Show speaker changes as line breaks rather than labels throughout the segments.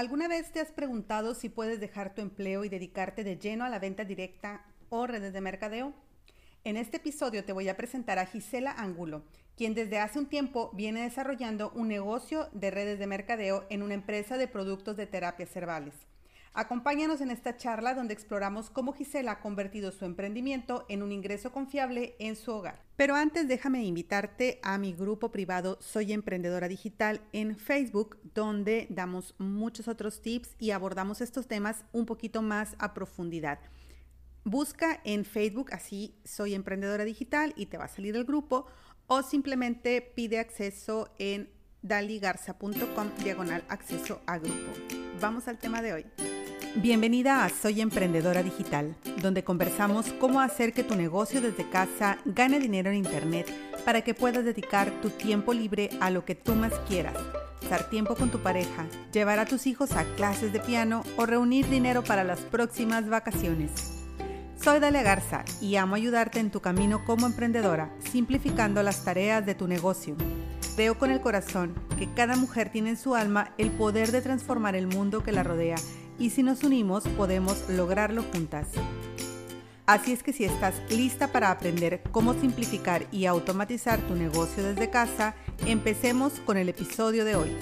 ¿Alguna vez te has preguntado si puedes dejar tu empleo y dedicarte de lleno a la venta directa o redes de mercadeo? En este episodio te voy a presentar a Gisela Angulo, quien desde hace un tiempo viene desarrollando un negocio de redes de mercadeo en una empresa de productos de terapias cervales. Acompáñanos en esta charla donde exploramos cómo Gisela ha convertido su emprendimiento en un ingreso confiable en su hogar. Pero antes déjame invitarte a mi grupo privado Soy Emprendedora Digital en Facebook, donde damos muchos otros tips y abordamos estos temas un poquito más a profundidad. Busca en Facebook así Soy Emprendedora Digital y te va a salir el grupo o simplemente pide acceso en daligarza.com diagonal acceso a grupo. Vamos al tema de hoy. Bienvenida a Soy Emprendedora Digital, donde conversamos cómo hacer que tu negocio desde casa gane dinero en Internet para que puedas dedicar tu tiempo libre a lo que tú más quieras, dar tiempo con tu pareja, llevar a tus hijos a clases de piano o reunir dinero para las próximas vacaciones. Soy Dalia Garza y amo ayudarte en tu camino como emprendedora, simplificando las tareas de tu negocio. Creo con el corazón que cada mujer tiene en su alma el poder de transformar el mundo que la rodea y si nos unimos podemos lograrlo juntas. Así es que si estás lista para aprender cómo simplificar y automatizar tu negocio desde casa, empecemos con el episodio de hoy.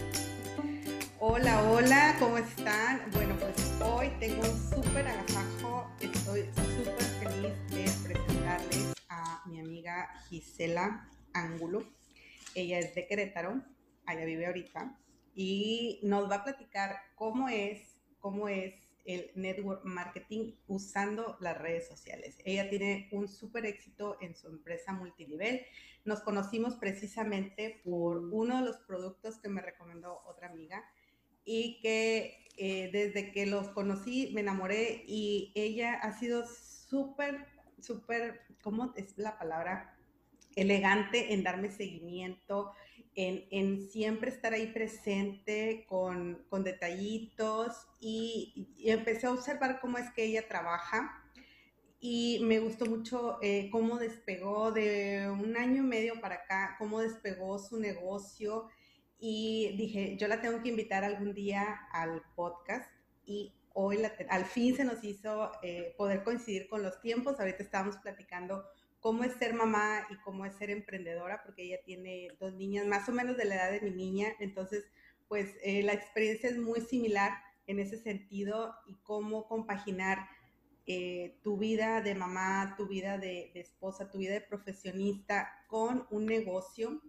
Hola, hola, ¿cómo están? Bueno, pues hoy tengo un súper agasajo. Estoy súper feliz de presentarles a mi amiga Gisela Ángulo. Ella es de Querétaro, allá vive ahorita, y nos va a platicar cómo es cómo es el network marketing usando las redes sociales. Ella tiene un súper éxito en su empresa multinivel. Nos conocimos precisamente por uno de los productos que me recomendó otra amiga y que eh, desde que los conocí me enamoré y ella ha sido súper, súper, ¿cómo es la palabra? Elegante en darme seguimiento, en, siempre estar ahí presente con, detallitos y, empecé a observar cómo es que ella trabaja y me gustó mucho eh, cómo despegó de un año y medio para acá, cómo despegó su negocio y dije, yo la tengo que invitar algún día al podcast y hoy al fin se nos hizo eh, poder coincidir con los tiempos, ahorita estábamos platicando cómo es ser mamá y cómo es ser emprendedora, porque ella tiene dos niñas más o menos de la edad de mi niña, entonces pues eh, la experiencia es muy similar en ese sentido y cómo compaginar eh, tu vida de mamá, tu vida de, esposa, tu vida de profesionista con un negocio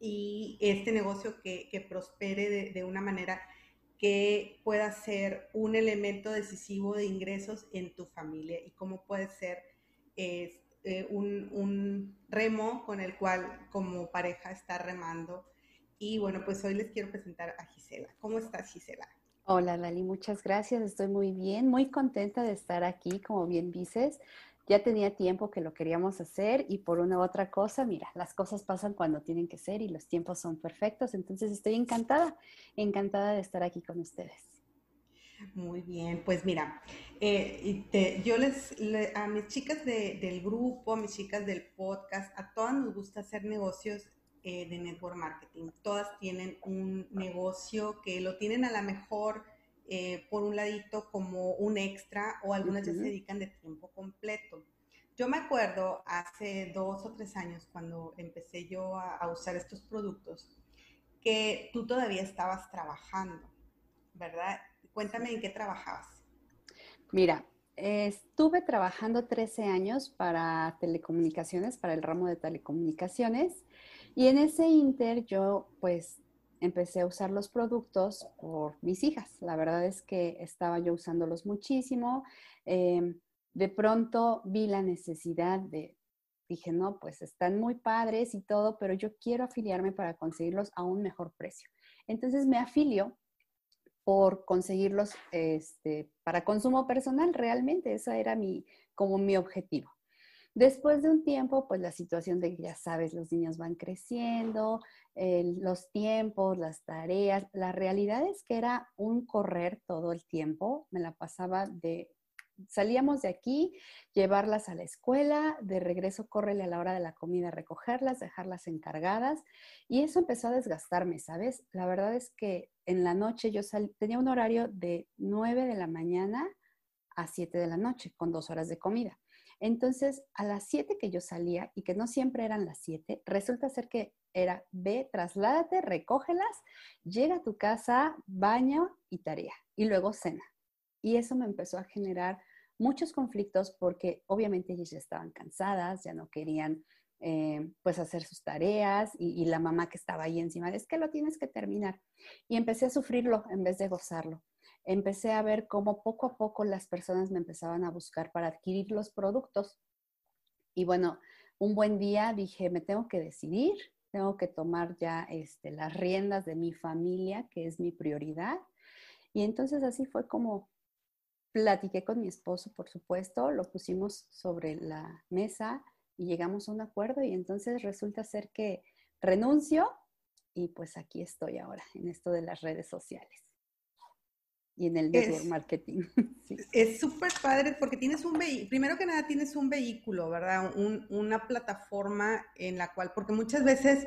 y este negocio que, prospere de, una manera que pueda ser un elemento decisivo de ingresos en tu familia y cómo puede ser eh, eh, un, remo con el cual como pareja está remando. Y bueno, pues hoy les quiero presentar a Gisela. ¿Cómo estás, Gisela?
Hola, Lali, muchas gracias. Estoy muy bien, muy contenta de estar aquí, como bien dices. Ya tenía tiempo que lo queríamos hacer y por una u otra cosa, mira, las cosas pasan cuando tienen que ser y los tiempos son perfectos. Entonces estoy encantada, encantada de estar aquí con ustedes.
Muy bien, pues mira, eh, yo les, a mis chicas del grupo, a mis chicas del podcast, a todas nos gusta hacer negocios eh, de network marketing. Todas tienen un negocio que lo tienen a lo mejor eh, por un ladito como un extra o algunas ya se dedican de tiempo completo. Yo me acuerdo hace dos o tres años cuando empecé yo a usar estos productos que tú todavía estabas trabajando, ¿verdad? Cuéntame en qué trabajabas.
Mira, estuve trabajando 13 años para telecomunicaciones, para el ramo de telecomunicaciones, y en ese inter yo pues empecé a usar los productos por mis hijas. La verdad es que estaba yo usándolos muchísimo. Em, de pronto vi la necesidad de, dije, no, pues están muy padres y todo, pero yo quiero afiliarme para conseguirlos a un mejor precio. Entonces me afilio por conseguirlos este, para consumo personal, realmente, ese era mi, como mi objetivo. Después de un tiempo, pues la situación de que ya sabes, los niños van creciendo, los tiempos, las tareas, la realidad es que era un correr todo el tiempo, me la pasaba de salíamos de aquí, llevarlas a la escuela, de regreso córrele a la hora de la comida, recogerlas, dejarlas encargadas. Y eso empezó a desgastarme, ¿sabes? La verdad es que en la noche yo tenía un horario de 9 de la mañana a 7 de la noche, con dos horas de comida. Entonces, a las 7 que yo salía, y que no siempre eran las 7, resulta ser que era ve, trasládate, recógelas, llega a tu casa, baño y tarea, y luego cena. Y eso me empezó a generar muchos conflictos porque obviamente ellas ya estaban cansadas, ya no querían eh, pues hacer sus tareas y, y, la mamá que estaba ahí encima, es que lo tienes que terminar. Y empecé a sufrirlo en vez de gozarlo. Empecé a ver cómo poco a poco las personas me empezaban a buscar para adquirir los productos. Y bueno, un buen día dije, me tengo que decidir, tengo que tomar ya este, las riendas de mi familia, que es mi prioridad. Y entonces así fue como platiqué con mi esposo, por supuesto, lo pusimos sobre la mesa y llegamos a un acuerdo y entonces resulta ser que renuncio y pues aquí estoy ahora en esto de las redes sociales y en el network marketing.
Es súper padre porque tienes un vehículo, primero que nada tienes un vehículo, ¿verdad? una plataforma en la cual, porque muchas veces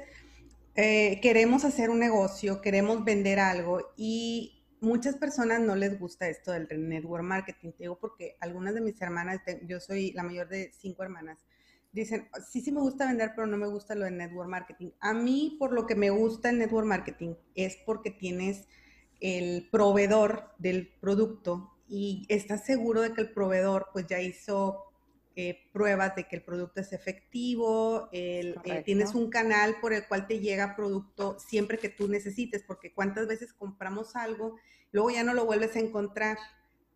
eh, queremos hacer un negocio, queremos vender algo y muchas personas no les gusta esto del network marketing, te digo porque algunas de mis hermanas, yo soy la mayor de cinco hermanas, dicen, sí, sí me gusta vender, pero no me gusta lo del network marketing. A mí, por lo que me gusta el network marketing, es porque tienes el proveedor del producto y estás seguro de que el proveedor pues ya hizo eh, pruebas de que el producto es efectivo, eh, tienes un canal por el cual te llega producto siempre que tú necesites, porque cuántas veces compramos algo, luego ya no lo vuelves a encontrar,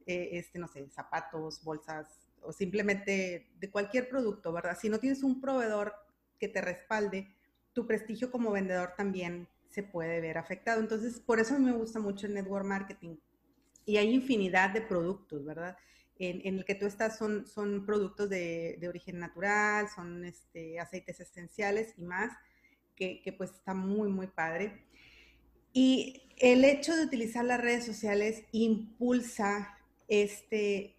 eh, este, no sé, zapatos, bolsas o simplemente de cualquier producto, ¿verdad? Si no tienes un proveedor que te respalde, tu prestigio como vendedor también se puede ver afectado. Entonces, por eso a mí me gusta mucho el network marketing. Y hay infinidad de productos, ¿verdad? En, el que tú estás son, son productos de, origen natural, son este, aceites esenciales y más, que, que pues está muy, muy padre. Y el hecho de utilizar las redes sociales impulsa este,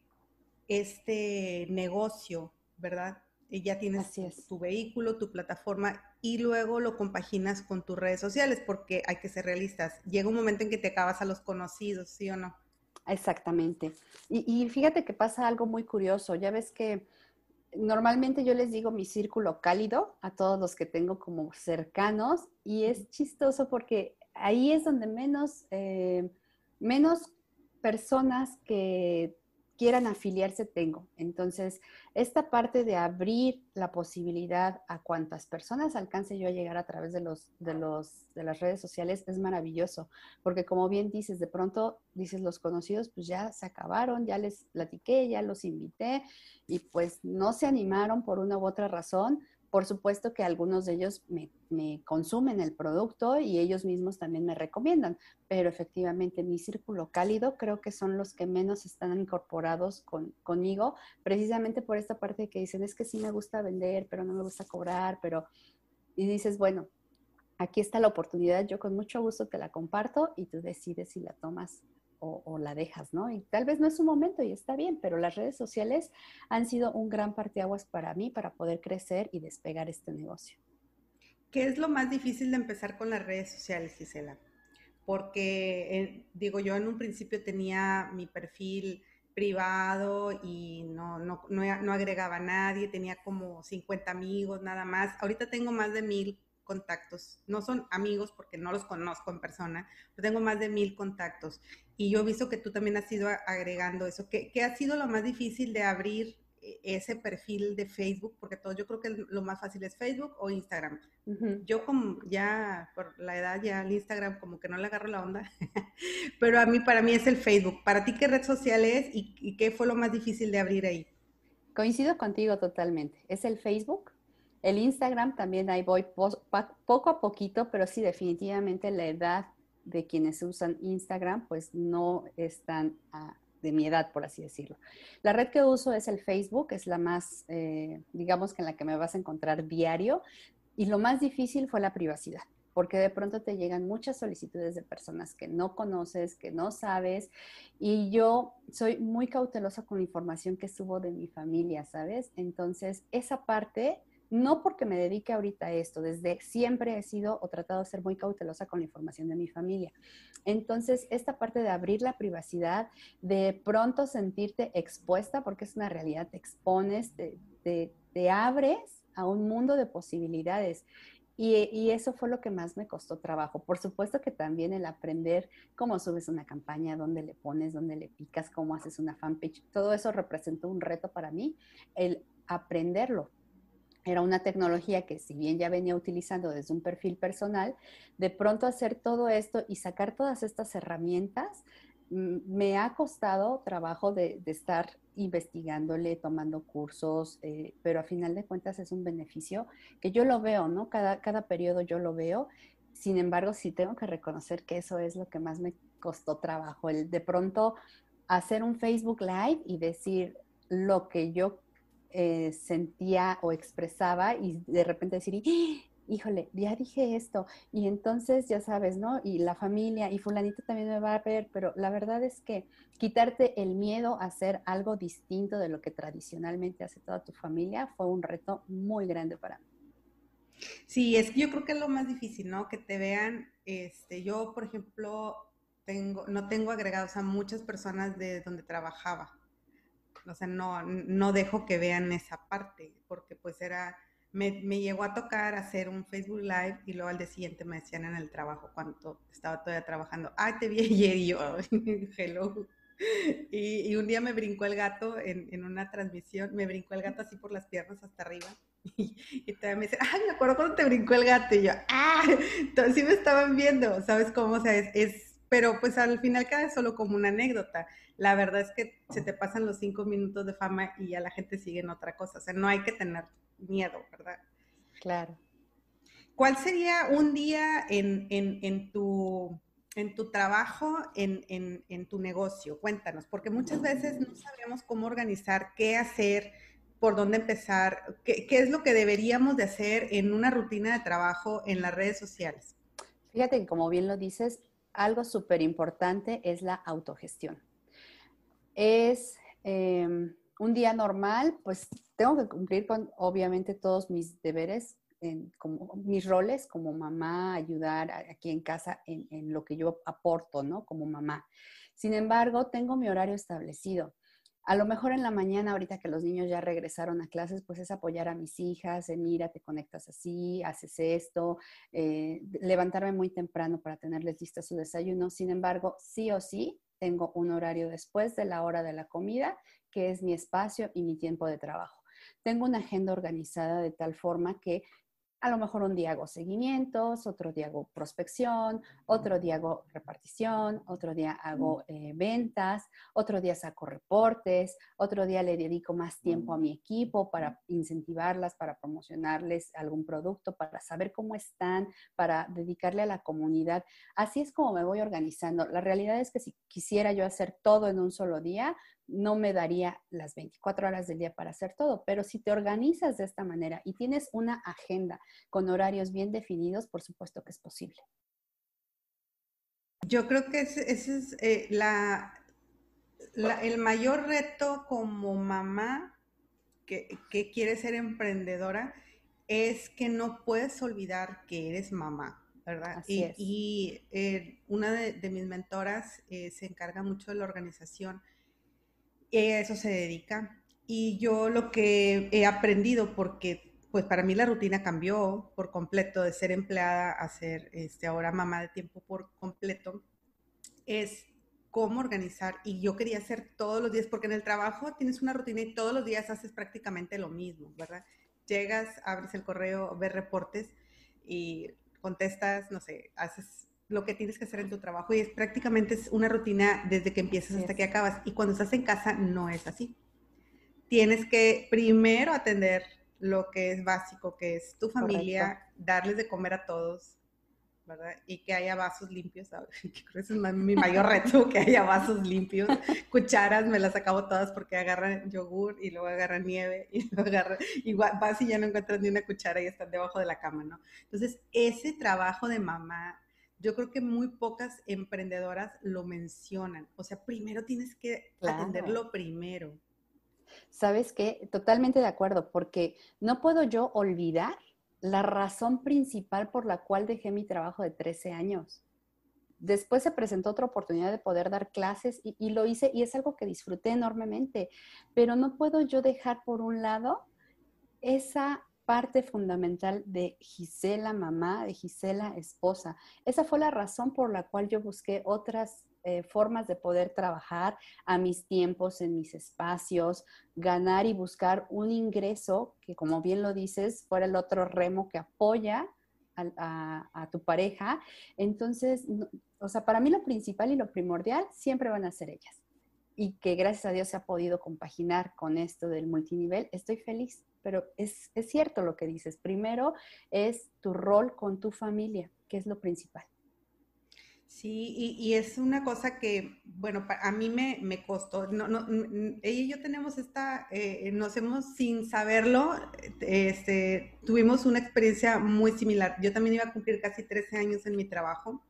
este negocio, ¿verdad? Y ya tienes tu vehículo, tu plataforma y luego lo compaginas con tus redes sociales porque hay que ser realistas. Llega un momento en que te acabas a los conocidos, ¿sí o no?
Exactamente. Y, fíjate que pasa algo muy curioso. Ya ves que normalmente yo les digo mi círculo cálido a todos los que tengo como cercanos y es chistoso porque ahí es donde menos, eh, menos personas que quieran afiliarse tengo. Entonces, esta parte de abrir la posibilidad a cuantas personas alcance yo a llegar a través de, los, de, los, de las redes sociales es maravilloso, porque como bien dices, de pronto dices los conocidos, pues ya se acabaron, ya les platiqué, ya los invité y pues no se animaron por una u otra razón por supuesto que algunos de ellos me, consumen el producto y ellos mismos también me recomiendan, pero efectivamente mi círculo cálido creo que son los que menos están incorporados conmigo, precisamente por esta parte que dicen, es que sí me gusta vender, pero no me gusta cobrar, pero... Y dices, bueno, aquí está la oportunidad, yo con mucho gusto te la comparto y tú decides si la tomas o, la dejas, ¿no? Y tal vez no es su momento y está bien, pero las redes sociales han sido un gran parteaguas para mí para poder crecer y despegar este negocio.
¿Qué es lo más difícil de empezar con las redes sociales, Gisela? Porque, eh, digo, yo en un principio tenía mi perfil privado y no, no, no, no agregaba a nadie, tenía como 50 amigos nada más. Ahorita tengo más de mil contactos. No son amigos porque no los conozco en persona, pero tengo más de mil contactos. Y yo he visto que tú también has ido agregando eso. ¿Qué, ha sido lo más difícil de abrir eh, ese perfil de Facebook? Porque todo, yo creo que lo más fácil es Facebook o Instagram. Yo como ya por la edad ya el Instagram como que no le agarro la onda, pero a mí, para mí es el Facebook. ¿Para ti qué red social es y qué fue lo más difícil de abrir ahí?
Coincido contigo totalmente. Es el Facebook el Instagram también ahí voy poco a poquito, pero sí definitivamente la edad de quienes usan Instagram pues no están de mi edad, por así decirlo. La red que uso es el Facebook, es la más, eh, digamos que en la que me vas a encontrar diario. Y lo más difícil fue la privacidad. porque de pronto te llegan muchas solicitudes de personas que no conoces, que no sabes, y yo soy muy cautelosa con la información que subo de mi familia, ¿sabes? Entonces, esa parte no porque me dedique ahorita a esto, desde siempre he sido o tratado de ser muy cautelosa con la información de mi familia. Entonces, esta parte de abrir la privacidad, de pronto sentirte expuesta, porque es una realidad, te expones, te, abres a un mundo de posibilidades. Y, y, eso fue lo que más me costó trabajo. Por supuesto que también el aprender cómo subes una campaña, dónde le pones, dónde le picas, cómo haces una fanpage, todo eso representó un reto para mí, el aprenderlo, era una tecnología que si bien ya venía utilizando desde un perfil personal, de pronto hacer todo esto y sacar todas estas herramientas mm, me ha costado trabajo de, estar investigándole, tomando cursos, eh, pero a final de cuentas es un beneficio que yo lo veo, ¿no? Cada, cada periodo yo lo veo. Sin embargo, sí tengo que reconocer que eso es lo que más me costó trabajo, el de pronto hacer un Facebook Live y decir lo que yo eh, sentía o expresaba y de repente decir, híjole, ya dije esto. Y entonces, ya sabes, ¿no? Y la familia y fulanito también me va a ver, pero la verdad es que quitarte el miedo a hacer algo distinto de lo que tradicionalmente hace toda tu familia fue un reto muy grande para mí.
Sí, es que yo creo que es lo más difícil, ¿no? Que te vean, este, yo, por ejemplo, tengo, no tengo agregados a muchas personas de donde trabajaba o sea, no, no dejo que vean esa parte, porque pues era, me, llegó a tocar hacer un Facebook Live y luego al día siguiente me decían en el trabajo cuando estaba todavía trabajando, ay, te vi ayer y yo, hello. Y, y, un día me brincó el gato en, en, una transmisión, me brincó el gato así por las piernas hasta arriba. Y, y todavía me dicen, ay, me acuerdo cuando te brincó el gato. Y yo, ah, entonces sí me estaban viendo, ¿sabes cómo? O sea, es, es pero pues al final queda solo como una anécdota la verdad es que se te pasan los cinco minutos de fama y ya la gente sigue en otra cosa. O sea, no hay que tener miedo, ¿verdad?
Claro.
¿Cuál sería un día en, en, tu, en tu trabajo, en, en, tu negocio? Cuéntanos, porque muchas veces no sabemos cómo organizar, qué hacer, por dónde empezar, qué, qué es lo que deberíamos de hacer en una rutina de trabajo en las redes sociales.
Fíjate que como bien lo dices, algo súper importante es la autogestión es em, un día normal, pues tengo que cumplir con obviamente todos mis deberes, como mis roles como mamá, ayudar aquí en casa en, en, lo que yo aporto, ¿no? Como mamá. Sin embargo, tengo mi horario establecido. A lo mejor en la mañana, ahorita que los niños ya regresaron a clases, pues es apoyar a mis hijas, de mira, te conectas así, haces esto, eh, levantarme muy temprano para tenerles lista su desayuno. Sin embargo, sí o sí, tengo un horario después de la hora de la comida, que es mi espacio y mi tiempo de trabajo. Tengo una agenda organizada de tal forma que a lo mejor un día hago seguimientos, otro día hago prospección, otro día hago repartición, otro día hago eh, ventas, otro día saco reportes, otro día le dedico más tiempo a mi equipo para incentivarlas, para promocionarles algún producto, para saber cómo están, para dedicarle a la comunidad. Así es como me voy organizando. La realidad es que si quisiera yo hacer todo en un solo día, no me daría las 24 horas del día para hacer todo, pero si te organizas de esta manera y tienes una agenda con horarios bien definidos, por supuesto que es posible.
Yo creo que ese, es eh, la, el mayor reto como mamá que, quiere ser emprendedora es que no puedes olvidar que eres mamá. ¿verdad? y, eh, una de, mis mentoras eh, se encarga mucho de la organización a eso se dedica. Y yo lo que he aprendido, porque pues para mí la rutina cambió por completo de ser empleada a ser este, ahora mamá de tiempo por completo, es cómo organizar. Y yo quería hacer todos los días, porque en el trabajo tienes una rutina y todos los días haces prácticamente lo mismo, ¿verdad? Llegas, abres el correo, ves reportes y contestas, no sé, haces lo que tienes que hacer en tu trabajo y es prácticamente es una rutina desde que empiezas hasta que acabas. Y cuando estás en casa no es así. Tienes que primero atender lo que es básico, que es tu familia, darles de comer a todos, ¿verdad? Y que haya vasos limpios, que creo que es mi mayor reto, que haya vasos limpios. Cucharas me las acabo todas porque agarran yogur y luego agarran nieve y luego agarran, y vas y ya no encuentras ni una cuchara y están debajo de la cama, ¿no? Entonces, ese trabajo de mamá, yo creo que muy pocas emprendedoras lo mencionan. O sea, primero tienes que atenderlo primero.
¿Sabes qué? Totalmente de acuerdo, porque no puedo yo olvidar la razón principal por la cual dejé mi trabajo de 13 años. Después se presentó otra oportunidad de poder dar clases y, lo hice y es algo que disfruté enormemente, pero no puedo yo dejar por un lado esa parte fundamental de Gisela mamá, de Gisela esposa. Esa fue la razón por la cual yo busqué otras eh, formas de poder trabajar a mis tiempos, en mis espacios, ganar y buscar un ingreso que, como bien lo dices, fuera el otro remo que apoya a, tu pareja. Entonces, o sea, para mí lo principal y lo primordial siempre van a ser ellas. Y que gracias a Dios se ha podido compaginar con esto del multinivel, estoy feliz. Pero es, es cierto lo que dices. Primero es tu rol con tu familia, que es lo principal.
Sí, y, es una cosa que, bueno, a mí me, me costó. No, no, ella y yo tenemos esta, eh, nos hemos, sin saberlo, este, tuvimos una experiencia muy similar. Yo también iba a cumplir casi 13 años en mi trabajo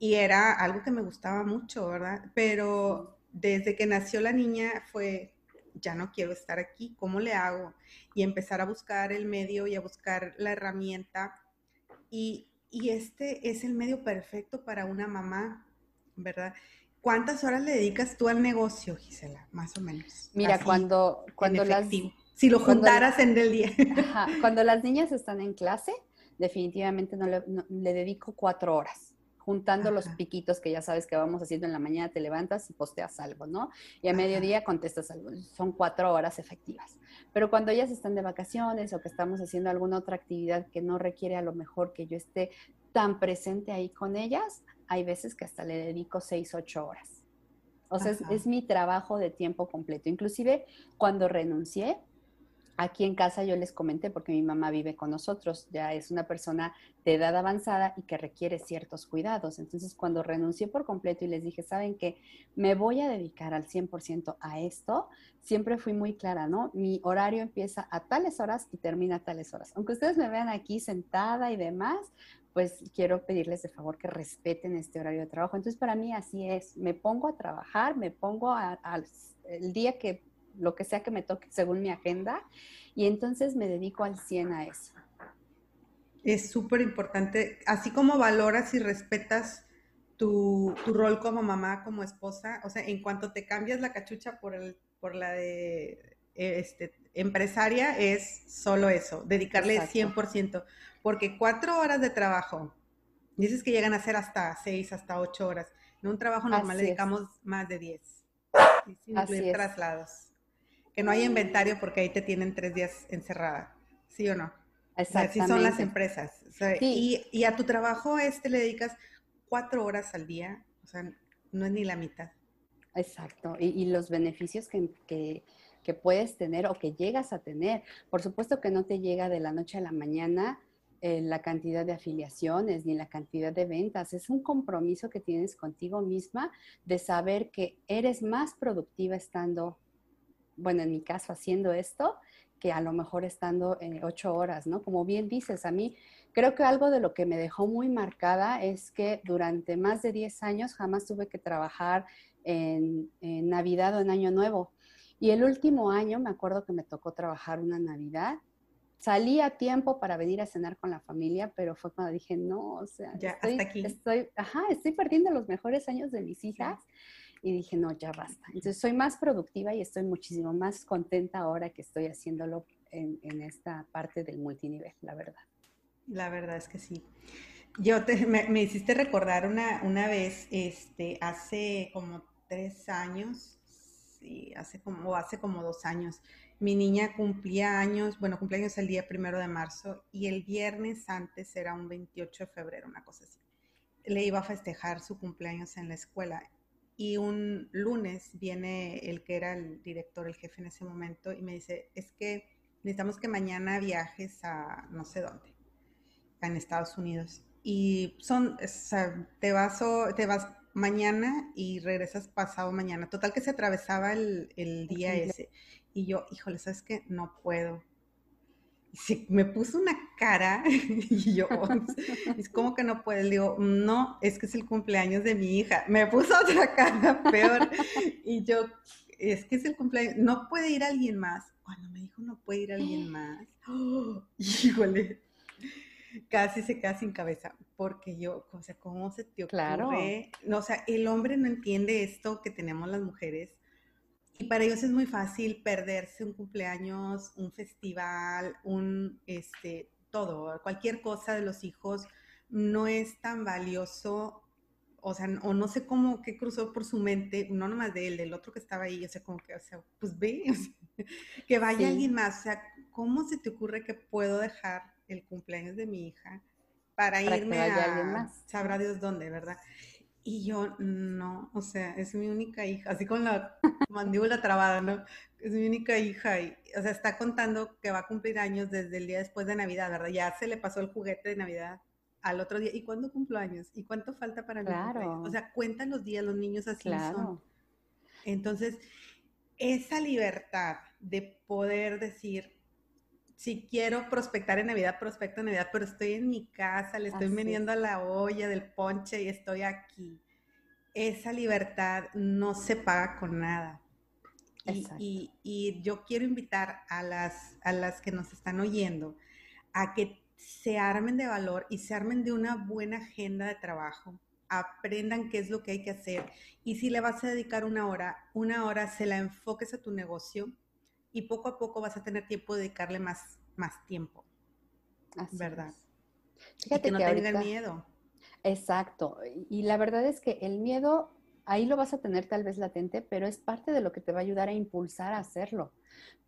y era algo que me gustaba mucho, ¿verdad? Pero desde que nació la niña fue, ya no quiero estar aquí, ¿cómo le hago? Y empezar a buscar el medio y a buscar la herramienta. Y y este es el medio perfecto para una mamá, ¿verdad? ¿Cuántas horas le dedicas tú al negocio, Gisela? Más o menos.
Mira, cuando, cuando las...
Si lo juntaras en el día.
cuando las niñas están en clase, definitivamente no le, le dedico cuatro horas juntando los piquitos que ya sabes que vamos haciendo en la mañana, te levantas y posteas algo, ¿no? Y a mediodía contestas algo. Son cuatro horas efectivas. Pero cuando ellas están de vacaciones o que estamos haciendo alguna otra actividad que no requiere a lo mejor que yo esté tan presente ahí con ellas, hay veces que hasta le dedico seis, ocho horas. O sea, es, es, mi trabajo de tiempo completo. Inclusive cuando renuncié, Aquí en casa yo les comenté porque mi mamá vive con nosotros, ya es una persona de edad avanzada y que requiere ciertos cuidados. Entonces, cuando renuncié por completo y les dije, ¿saben qué? Me voy a dedicar al 100% a esto, siempre fui muy clara, ¿no? Mi horario empieza a tales horas y termina a tales horas. Aunque ustedes me vean aquí sentada y demás, pues quiero pedirles de favor que respeten este horario de trabajo. Entonces, para mí así es, me pongo a trabajar, me pongo al día que lo que sea que me toque según mi agenda, y entonces me dedico al 100 a eso.
Es súper importante, así como valoras y respetas tu, rol como mamá, como esposa, o sea, en cuanto te cambias la cachucha por, el, por la de este, empresaria, es solo eso, dedicarle 100%, porque cuatro horas de trabajo, dices que llegan a ser hasta seis, hasta ocho horas, en un trabajo normal dedicamos más de diez, sin incluir traslados que no hay inventario porque ahí te tienen tres días encerrada, ¿sí o no? Exactamente. Así son las empresas. y, a tu trabajo este le dedicas cuatro horas al día, o sea, no es ni la mitad.
Exacto, y, los beneficios que, puedes tener o que llegas a tener. Por supuesto que no te llega de la noche a la mañana eh, la cantidad de afiliaciones ni la cantidad de ventas. Es un compromiso que tienes contigo misma de saber que eres más productiva estando bueno, en mi caso haciendo esto, que a lo mejor estando en ocho horas, ¿no? Como bien dices, a mí creo que algo de lo que me dejó muy marcada es que durante más de 10 años jamás tuve que trabajar en, Navidad o en Año Nuevo. Y el último año me acuerdo que me tocó trabajar una Navidad. Salí a tiempo para venir a cenar con la familia, pero fue cuando dije, no, o sea,
ya, estoy, hasta aquí.
estoy, ajá, estoy perdiendo los mejores años de mis hijas y dije, no, ya basta. Entonces soy más productiva y estoy muchísimo más contenta ahora que estoy haciéndolo en, esta parte del multinivel, la verdad.
La verdad es que sí. Yo te, me, hiciste recordar una, una vez, este, hace como tres años, sí, hace como, hace como dos años, mi niña cumplía años, bueno, cumpleaños el día primero de marzo y el viernes antes era un 28 de febrero, una cosa así. Le iba a festejar su cumpleaños en la escuela y un lunes viene el que era el director, el jefe en ese momento, y me dice, es que necesitamos que mañana viajes a no sé dónde, en Estados Unidos. y son, o sea, te vas, te vas mañana y regresas pasado mañana. Total que se atravesaba el, el día ese. Y yo, híjole, ¿sabes qué? No puedo. Y me puso una cara y yo, es como que no puedo. Le digo, no, es que es el cumpleaños de mi hija. Me puso otra cara peor. Y yo, es que es el cumpleaños, no puede ir alguien más. Cuando me dijo no puede ir alguien más, híjole, casi se queda sin cabeza, porque yo, o sea, ¿cómo se te ocurre? Claro. No, o sea, el hombre no entiende esto que tenemos las mujeres. Y para ellos es muy fácil perderse un cumpleaños, un festival, un, este, todo, cualquier cosa de los hijos no es tan valioso, o sea, o no sé cómo, qué cruzó por su mente, no nomás de él, del otro que estaba ahí, o sea, como que, o sea, pues ve, que vaya alguien más, o sea, ¿cómo se te ocurre que puedo dejar el cumpleaños de mi hija para, irme a sabrá Dios dónde, ¿verdad? Y yo no, o sea, es mi única hija, así con la mandíbula trabada, ¿no? Es mi única hija y, o sea, está contando que va a cumplir años desde el día después de Navidad, ¿verdad? Ya se le pasó el juguete de Navidad al otro día. ¿Y cuándo cumplo años? ¿Y cuánto falta para el claro. O sea, cuentan los días, los niños así son. Entonces, esa libertad de poder decir, si quiero prospectar en Navidad, prospecto en Navidad, pero estoy en mi casa, le estoy vendiendo a la olla del ponche y estoy aquí. Esa libertad no se paga con nada. Y, y, yo quiero invitar a las, a las que nos están oyendo a que se armen de valor y se armen de una buena agenda de trabajo, aprendan qué es lo que hay que hacer y si le vas a dedicar una hora, una hora se la enfoques a tu negocio y poco a poco vas a tener tiempo de dedicarle más, más tiempo. ¿Verdad?
Fíjate que no tengan miedo. Exacto. Y la verdad es que el miedo ahí lo vas a tener tal vez latente, pero es parte de lo que te va a ayudar a impulsar a hacerlo,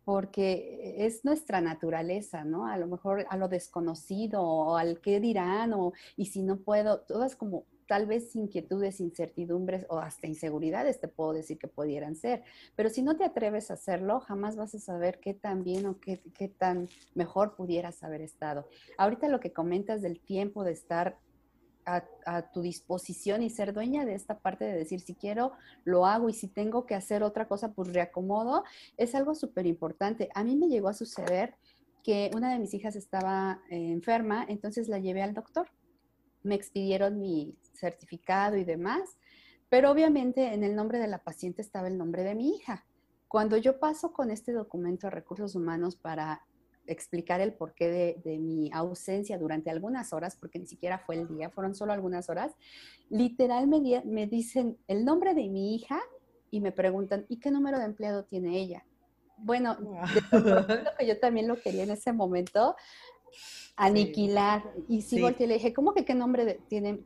porque es nuestra naturaleza, ¿no? A lo mejor a lo desconocido o al qué dirán o y si no puedo, todas como tal vez inquietudes, incertidumbres o hasta inseguridades te puedo decir que pudieran ser. Pero si no te atreves a hacerlo, jamás vas a saber qué tan bien o qué, qué tan mejor pudieras haber estado. Ahorita lo que comentas del tiempo de estar a, a, tu disposición y ser dueña de esta parte de decir si quiero, lo hago y si tengo que hacer otra cosa, pues reacomodo, es algo súper importante. A mí me llegó a suceder que una de mis hijas estaba enferma, entonces la llevé al doctor me expidieron mi certificado y demás, pero obviamente en el nombre de la paciente estaba el nombre de mi hija. Cuando yo paso con este documento a recursos humanos para explicar el porqué de, mi ausencia durante algunas horas, porque ni siquiera fue el día, fueron solo algunas horas, literal me, me dicen el nombre de mi hija y me preguntan, ¿y qué número de empleado tiene ella? Bueno, yo también lo quería en ese momento, aniquilar. Y sí, sí. le dije, ¿cómo que qué nombre tiene,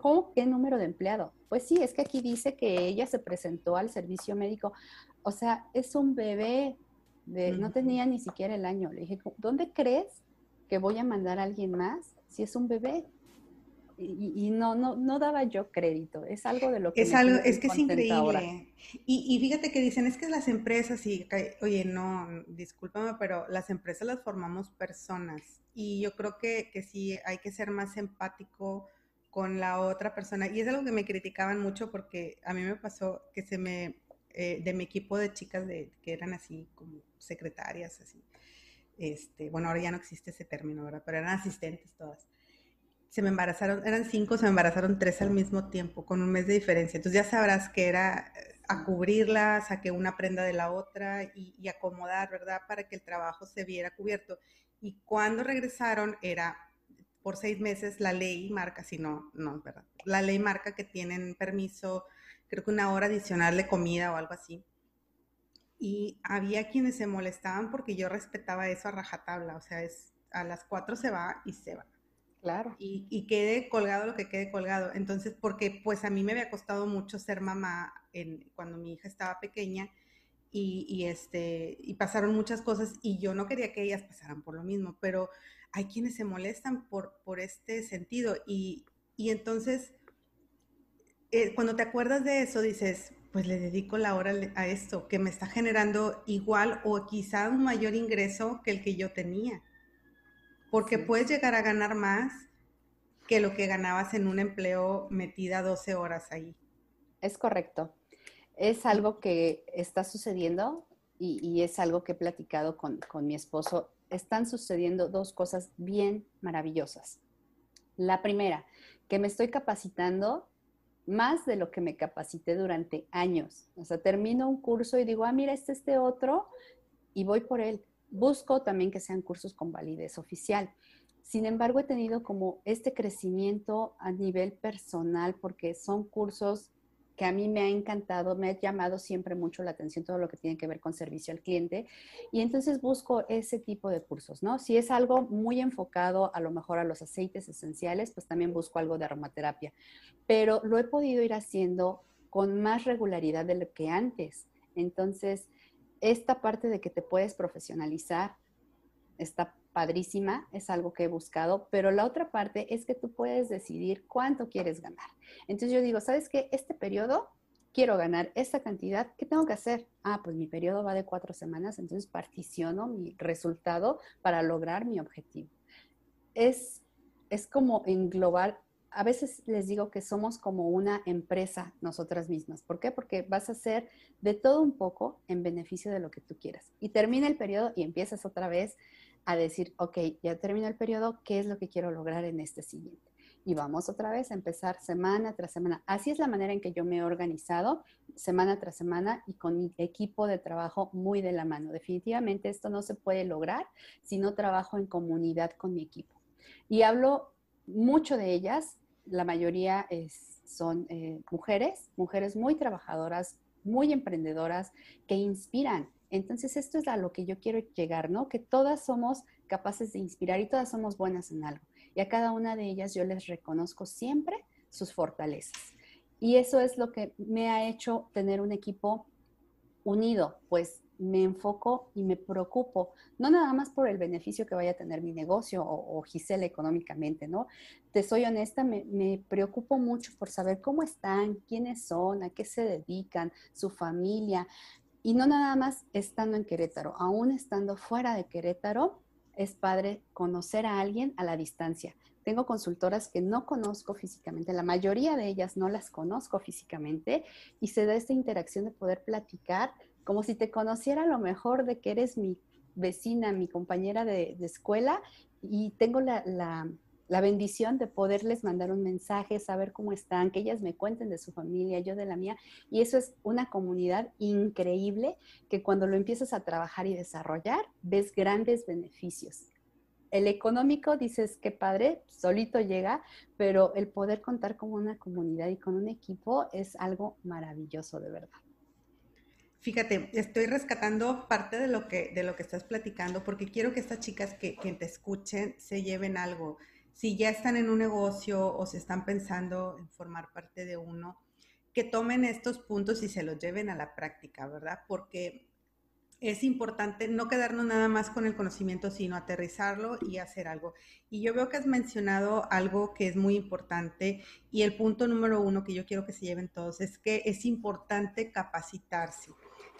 cómo qué número de empleado? Pues sí, es que aquí dice que ella se presentó al servicio médico. O sea, es un bebé, de, no tenía ni siquiera el año. Le dije, ¿dónde crees que voy a mandar a alguien más si es un bebé? Y, no, no, no daba yo crédito. Es algo de lo que...
Es algo, es que es increíble. Y, y, fíjate que dicen, es que las empresas, y, oye, no, discúlpame, pero las empresas las formamos personas. Y yo creo que, que sí hay que ser más empático con la otra persona. Y es algo que me criticaban mucho porque a mí me pasó que se me, eh, de mi equipo de chicas de, que eran así como secretarias, así. Este, bueno, ahora ya no existe ese término, ¿verdad? Pero eran asistentes todas se me embarazaron, eran cinco, se me embarazaron tres al mismo tiempo, con un mes de diferencia. Entonces ya sabrás que era a cubrirlas, a que una prenda de la otra y, acomodar, ¿verdad? Para que el trabajo se viera cubierto. Y cuando regresaron era por seis meses la ley marca, si no, no, ¿verdad? La ley marca que tienen permiso, creo que una hora adicional de comida o algo así. Y había quienes se molestaban porque yo respetaba eso a rajatabla, o sea, es a las cuatro se va y se va.
Claro.
Y, quede colgado lo que quede colgado. Entonces, porque pues a mí me había costado mucho ser mamá en, cuando mi hija estaba pequeña y, este, y pasaron muchas cosas y yo no quería que ellas pasaran por lo mismo, pero hay quienes se molestan por, por este sentido y, entonces eh, cuando te acuerdas de eso dices, pues le dedico la hora a esto que me está generando igual o quizá un mayor ingreso que el que yo tenía porque puedes llegar a ganar más que lo que ganabas en un empleo metida 12 horas ahí.
Es correcto. Es algo que está sucediendo y, es algo que he platicado con, con mi esposo. Están sucediendo dos cosas bien maravillosas. La primera, que me estoy capacitando más de lo que me capacité durante años. O sea, termino un curso y digo, ah, mira, este, este otro, y voy por él. Busco también que sean cursos con validez oficial. Sin embargo, he tenido como este crecimiento a nivel personal porque son cursos que a mí me ha encantado, me ha llamado siempre mucho la atención todo lo que tiene que ver con servicio al cliente y entonces busco ese tipo de cursos, ¿no? Si es algo muy enfocado a lo mejor a los aceites esenciales, pues también busco algo de aromaterapia, pero lo he podido ir haciendo con más regularidad de lo que antes. Entonces, esta parte de que te puedes profesionalizar está padrísima, es algo que he buscado, pero la otra parte es que tú puedes decidir cuánto quieres ganar. Entonces yo digo, ¿sabes qué? Este periodo quiero ganar esta cantidad, ¿qué tengo que hacer? Ah, pues mi periodo va de cuatro semanas, entonces particiono mi resultado para lograr mi objetivo. Es, es como englobar, a veces les digo que somos como una empresa nosotras mismas. ¿Por qué? Porque vas a hacer de todo un poco en beneficio de lo que tú quieras. Y termina el periodo y empiezas otra vez a decir, ok, ya terminó el periodo, ¿qué es lo que quiero lograr en este siguiente? Y vamos otra vez a empezar semana tras semana. Así es la manera en que yo me he organizado semana tras semana y con mi equipo de trabajo muy de la mano. Definitivamente esto no se puede lograr si no trabajo en comunidad con mi equipo. Y hablo mucho de ellas, la mayoría son eh, mujeres, mujeres muy trabajadoras, muy emprendedoras, que inspiran, entonces, esto es a lo que yo quiero llegar, ¿no? Que todas somos capaces de inspirar y todas somos buenas en algo. Y a cada una de ellas yo les reconozco siempre sus fortalezas. Y eso es lo que me ha hecho tener un equipo unido, pues me enfoco y me preocupo, no nada más por el beneficio que vaya a tener mi negocio o, Gisela económicamente, ¿no? Te soy honesta, me, me, preocupo mucho por saber cómo están, quiénes son, a qué se dedican, su familia, y no nada más estando en Querétaro, aún estando fuera de Querétaro, es padre conocer a alguien a la distancia. Tengo consultoras que no conozco físicamente, la mayoría de ellas no las conozco físicamente y se da esta interacción de poder platicar como si te conociera lo mejor de que eres mi vecina, mi compañera de, escuela y tengo la, la bendición de poderles mandar un mensaje, saber cómo están, que ellas me cuenten de su familia, yo de la mía. Y eso es una comunidad increíble que cuando lo empiezas a trabajar y desarrollar, ves grandes beneficios. El económico, dices, qué padre, solito llega, pero el poder contar con una comunidad y con un equipo es algo maravilloso, de verdad.
Fíjate, estoy rescatando parte de lo que, de lo que estás platicando porque quiero que estas chicas que, que te escuchen se lleven algo si ya están en un negocio o se están pensando en formar parte de uno, que tomen estos puntos y se los lleven a la práctica, ¿verdad? Porque es importante no quedarnos nada más con el conocimiento, sino aterrizarlo y hacer algo. Y yo veo que has mencionado algo que es muy importante y el punto número uno que yo quiero que se lleven todos es que es importante capacitarse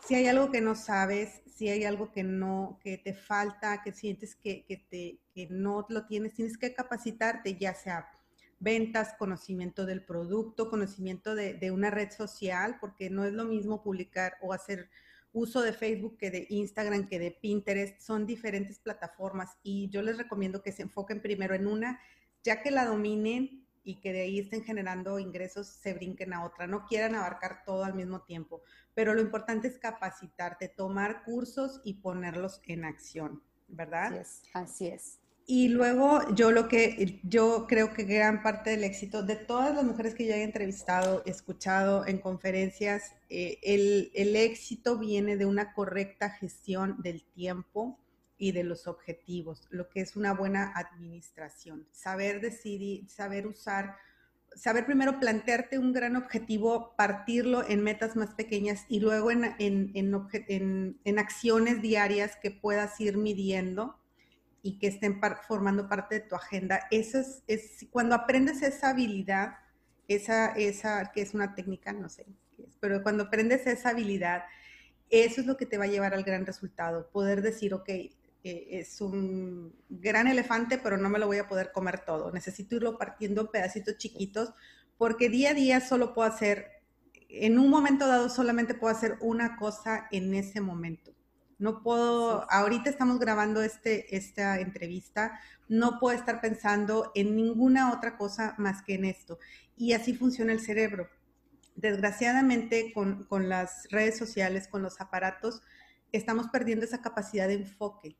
si hay algo que no sabes, si hay algo que no, que te falta, que sientes que, que, te, que no lo tienes, tienes que capacitarte, ya sea ventas, conocimiento del producto, conocimiento de, de, una red social, porque no es lo mismo publicar o hacer uso de Facebook que de Instagram, que de Pinterest, son diferentes plataformas y yo les recomiendo que se enfoquen primero en una, ya que la dominen, y que de ahí estén generando ingresos, se brinquen a otra, no quieran abarcar todo al mismo tiempo. Pero lo importante es capacitarte, tomar cursos y ponerlos en acción, ¿verdad?
Así es. Así es.
Y luego yo lo que yo creo que gran parte del éxito de todas las mujeres que yo he entrevistado, escuchado en conferencias, eh, el, el éxito viene de una correcta gestión del tiempo, y de los objetivos, lo que es una buena administración. Saber decidir, saber usar, saber primero plantearte un gran objetivo, partirlo en metas más pequeñas y luego en, en, en, en acciones diarias que puedas ir midiendo y que estén formando parte de tu agenda. Eso es, es, cuando aprendes esa habilidad, esa, esa que es una técnica, no sé, pero cuando aprendes esa habilidad, eso es lo que te va a llevar al gran resultado, poder decir, ok, eh, es un gran elefante, pero no me lo voy a poder comer todo. Necesito irlo partiendo en pedacitos chiquitos porque día a día solo puedo hacer, en un momento dado solamente puedo hacer una cosa en ese momento. No puedo, ahorita estamos grabando este, esta entrevista, no puedo estar pensando en ninguna otra cosa más que en esto. Y así funciona el cerebro. Desgraciadamente, con, con las redes sociales, con los aparatos, estamos perdiendo esa capacidad de enfoque.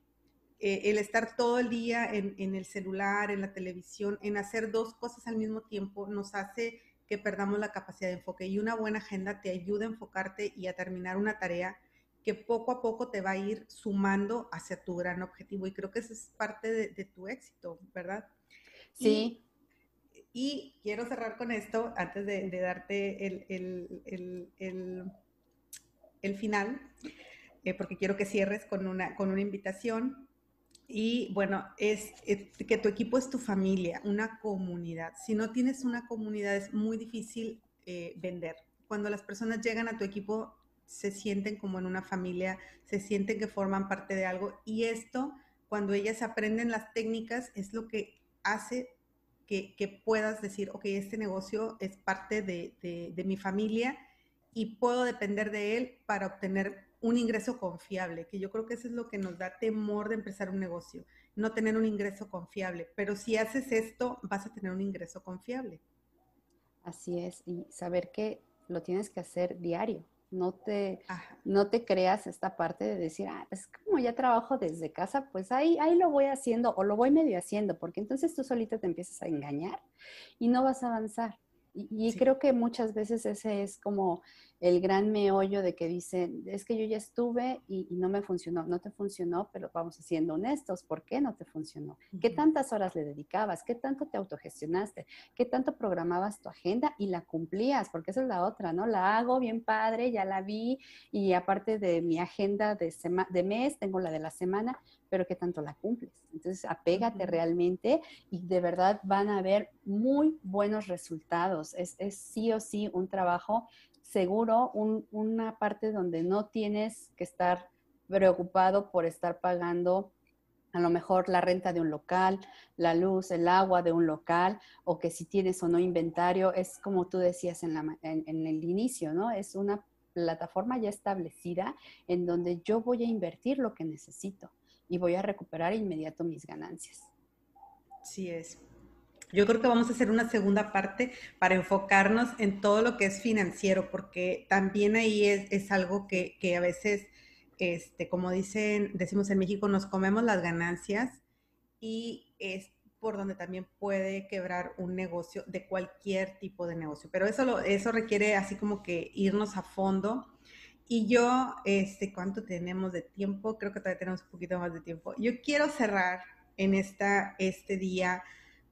Eh, el estar todo el día en, en, el celular, en la televisión, en hacer dos cosas al mismo tiempo, nos hace que perdamos la capacidad de enfoque. Y una buena agenda te ayuda a enfocarte y a terminar una tarea que poco a poco te va a ir sumando hacia tu gran objetivo. Y creo que eso es parte de, tu éxito, ¿verdad?
Sí.
Y, quiero cerrar con esto antes de, darte el, el, el, el final, eh, porque quiero que cierres con una, con una invitación. Y bueno, es, es, que tu equipo es tu familia, una comunidad. Si no tienes una comunidad es muy difícil eh, vender. Cuando las personas llegan a tu equipo se sienten como en una familia, se sienten que forman parte de algo y esto, cuando ellas aprenden las técnicas, es lo que hace que, puedas decir, ok, este negocio es parte de, de mi familia y puedo depender de él para obtener un ingreso confiable, que yo creo que eso es lo que nos da temor de empezar un negocio, no tener un ingreso confiable. Pero si haces esto, vas a tener un ingreso confiable.
Así es, y saber que lo tienes que hacer diario. No te, no te creas esta parte de decir, ah, pues como ya trabajo desde casa, pues ahí, ahí lo voy haciendo o lo voy medio haciendo, porque entonces tú solito te empiezas a engañar y no vas a avanzar. Y, creo que muchas veces ese es como el gran meollo de que dicen, es que yo ya estuve y, no me funcionó, no te funcionó, pero vamos siendo honestos, ¿por qué no te funcionó? ¿Qué tantas horas le dedicabas? ¿Qué tanto te autogestionaste? ¿Qué tanto programabas tu agenda y la cumplías? Porque esa es la otra, ¿no? La hago bien padre, ya la vi y aparte de mi agenda de, de mes, tengo la de la semana, pero qué tanto la cumples. Entonces, apégate realmente y de verdad van a haber muy buenos resultados. Es, es sí o sí un trabajo seguro, una parte donde no tienes que estar preocupado por estar pagando a lo mejor la renta de un local, la luz, el agua de un local, o que si tienes o no inventario, es como tú decías en, la, en, el inicio, ¿no? Es una plataforma ya establecida en donde yo voy a invertir lo que necesito y voy a recuperar inmediato mis ganancias.
Sí es. Yo creo que vamos a hacer una segunda parte para enfocarnos en todo lo que es financiero, porque también ahí es, es algo que, que, a veces, este, como dicen, decimos en México, nos comemos las ganancias y es por donde también puede quebrar un negocio de cualquier tipo de negocio. Pero eso, lo, eso requiere así como que irnos a fondo y yo, este, ¿cuánto tenemos de tiempo? Creo que todavía tenemos un poquito más de tiempo. Yo quiero cerrar en esta, este día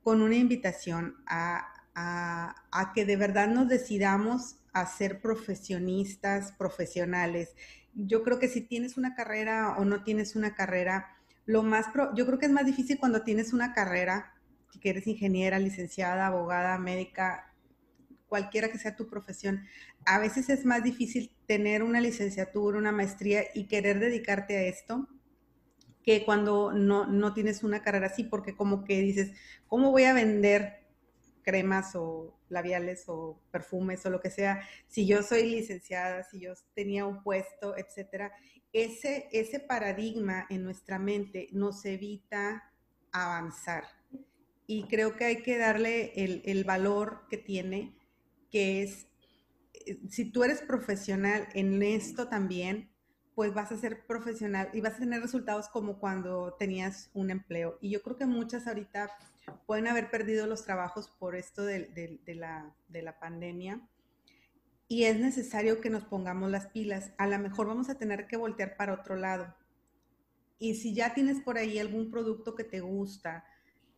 con una invitación a, a, que de verdad nos decidamos a ser profesionistas, profesionales. Yo creo que si tienes una carrera o no tienes una carrera, lo más, pro, yo creo que es más difícil cuando tienes una carrera, que eres ingeniera, licenciada, abogada, médica, cualquiera que sea tu profesión, a veces es más difícil tener una licenciatura, una maestría y querer dedicarte a esto que cuando no, no tienes una carrera así, porque como que dices, ¿cómo voy a vender cremas o labiales o perfumes o lo que sea, si yo soy licenciada, si yo tenía un puesto, etcétera, ese, ese paradigma en nuestra mente nos evita avanzar. Y creo que hay que darle el, el valor que tiene que es, eh, si tú eres profesional en esto también, pues vas a ser profesional y vas a tener resultados como cuando tenías un empleo. Y yo creo que muchas ahorita pueden haber perdido los trabajos por esto de, la pandemia. Y es necesario que nos pongamos las pilas. A lo mejor vamos a tener que voltear para otro lado. Y si ya tienes por ahí algún producto que te gusta,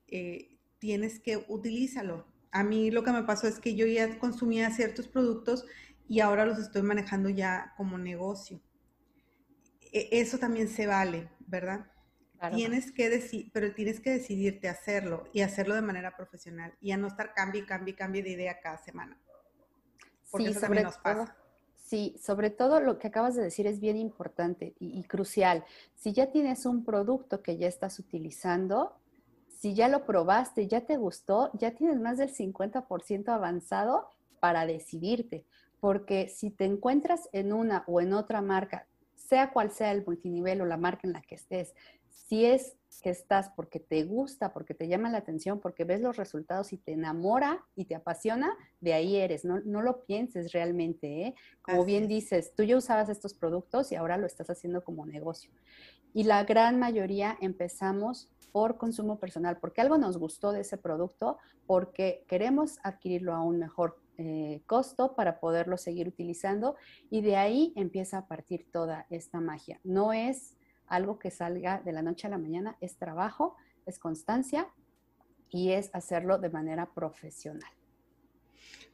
eh, tienes que utilízalo a mí lo que me pasó es que yo ya consumía ciertos productos y ahora los estoy manejando ya como negocio. E, eso también se vale, ¿verdad? Tienes que decir, pero tienes que decidirte a hacerlo y hacerlo de manera profesional y a no estar cambie, cambie, cambie de idea cada semana.
Porque eso también nos pasa. Sí, sobre todo lo que acabas de decir es bien importante y, y, crucial. Si ya tienes un producto que ya estás utilizando, si ya lo probaste, ya te gustó, ya tienes más del 50% avanzado para decidirte. Porque si te encuentras en una o en otra marca, sea cual sea el multinivel o la marca en la que estés, si es que estás porque te gusta, porque te llama la atención, porque ves los resultados y te enamora y te apasiona, de ahí eres. No, no lo pienses realmente. ¿eh? Como bien dices, tú ya usabas estos productos y ahora lo estás haciendo como negocio. Y la gran mayoría empezamos por consumo personal, porque algo nos gustó de ese producto, porque queremos adquirirlo a un mejor eh, costo para poderlo seguir utilizando y de ahí empieza a partir toda esta magia. No es algo que salga de la noche a la mañana, es trabajo, es constancia y es hacerlo de manera profesional.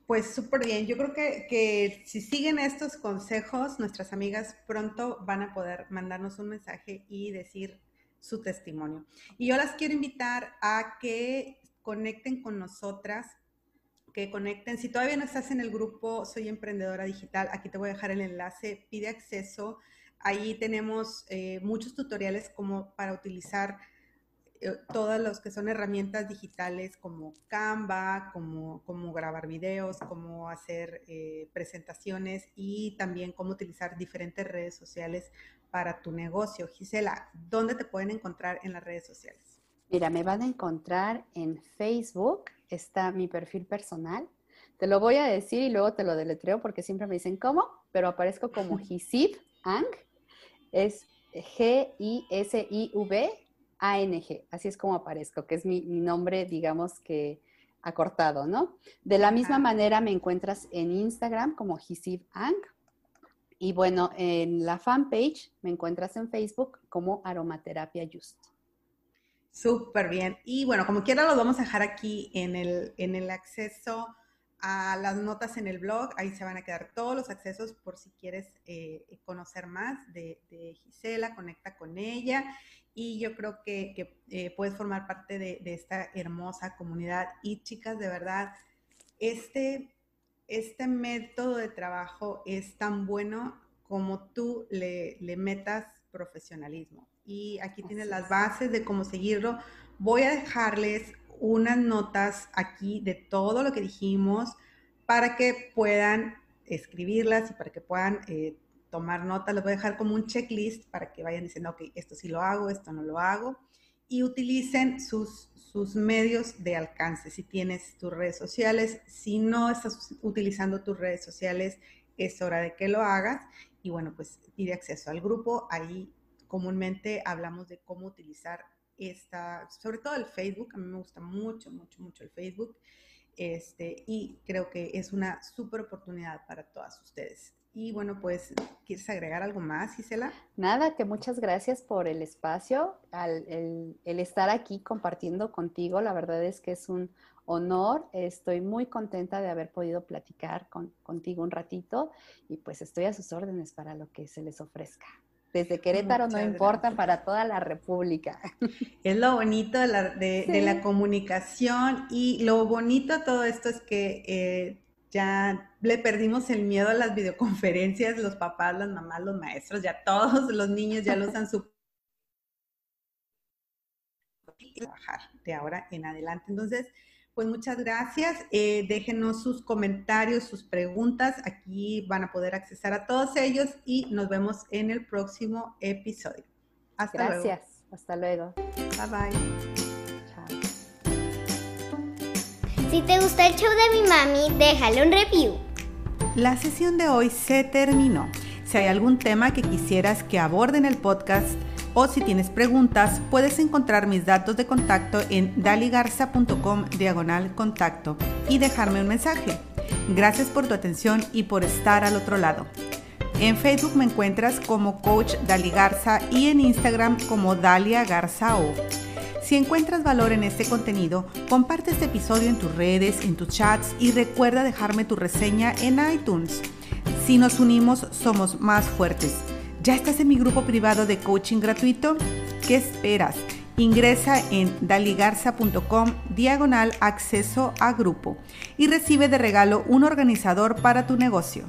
Pues súper bien, yo creo que, que, si siguen estos consejos, nuestras amigas pronto van a poder mandarnos un mensaje y decir su testimonio. Y yo las quiero invitar a que conecten con nosotras, que conecten. Si todavía no estás en el grupo Soy Emprendedora Digital, aquí te voy a dejar el enlace, pide acceso Ahí tenemos eh, muchos tutoriales como para utilizar eh, todas las que son herramientas digitales como Canva, como, como grabar videos, cómo hacer eh, presentaciones y también cómo utilizar diferentes redes sociales para tu negocio. Gisela, ¿dónde te pueden encontrar en las redes sociales?
Mira, me van a encontrar en Facebook, está mi perfil personal. Te lo voy a decir y luego te lo deletreo porque siempre me dicen cómo, pero aparezco como Gisib Ang es G-I-S-I-V-A-N-G. Así es como aparezco, que es mi, nombre, digamos que acortado, ¿no? De la misma manera me encuentras en Instagram como Hisib Ang. Y bueno, en la fanpage me encuentras en Facebook como Aromaterapia Just.
Súper bien. Y bueno, como quiera, lo vamos a dejar aquí en el, en el acceso a las notas en el blog. Ahí se van a quedar todos los accesos por si quieres eh, conocer más de, Gisela, conecta con ella. Y yo creo que, eh, puedes formar parte de, esta hermosa comunidad. Y chicas, de verdad, este, este método de trabajo es tan bueno como tú le, le metas profesionalismo. Y aquí tienes las bases de cómo seguirlo. Voy a dejarles unas notas aquí de todo lo que dijimos para que puedan escribirlas y para que puedan eh, tomar nota. Les voy a dejar como un checklist para que vayan diciendo, ok, esto sí lo hago, esto no lo hago. Y utilicen sus, sus medios de alcance. Si tienes tus redes sociales, si no estás utilizando tus redes sociales, es hora de que lo hagas. Y bueno, pues pide acceso al grupo. Ahí comúnmente hablamos de cómo utilizar esta, sobre todo el Facebook, a mí me gusta mucho, mucho, mucho el Facebook, este, y creo que es una súper oportunidad para todas ustedes. Y bueno, pues, ¿quieres agregar algo más, Gisela?
Nada, que muchas gracias por el espacio, al, el, estar aquí compartiendo contigo. La verdad es que es un honor. Estoy muy contenta de haber podido platicar con, contigo un ratito y pues estoy a sus órdenes para lo que se les ofrezca desde Querétaro no importa para toda la República.
Es lo bonito de la, de, la comunicación y lo bonito de todo esto es que eh, ya le perdimos el miedo a las videoconferencias, los papás, las mamás, los maestros, ya todos los niños ya lo usan su trabajar de ahora en adelante. Entonces, pues muchas gracias. Eh, déjenos sus comentarios, sus preguntas. Aquí van a poder accesar a todos ellos y nos vemos en el próximo episodio.
Hasta luego. Gracias. Hasta luego.
Bye bye.
Chao. Si te gusta el show de mi mami, déjale un review.
La sesión de hoy se terminó. Si hay algún tema que quisieras que aborde en el podcast, o si tienes preguntas, puedes encontrar mis datos de contacto en daligarza.com diagonal contacto y dejarme un mensaje. Gracias por tu atención y por estar al otro lado. En Facebook me encuentras como Coach Dali Garza y en Instagram como Dalia Garza O. Si encuentras valor en este contenido, comparte este episodio en tus redes, en tus chats y recuerda dejarme tu reseña en iTunes. Si nos unimos, somos más fuertes. ¿Ya estás en mi grupo privado de coaching gratuito? ¿Qué esperas? Ingresa en daligarza.com diagonal acceso a grupo y recibe de regalo un organizador para tu negocio.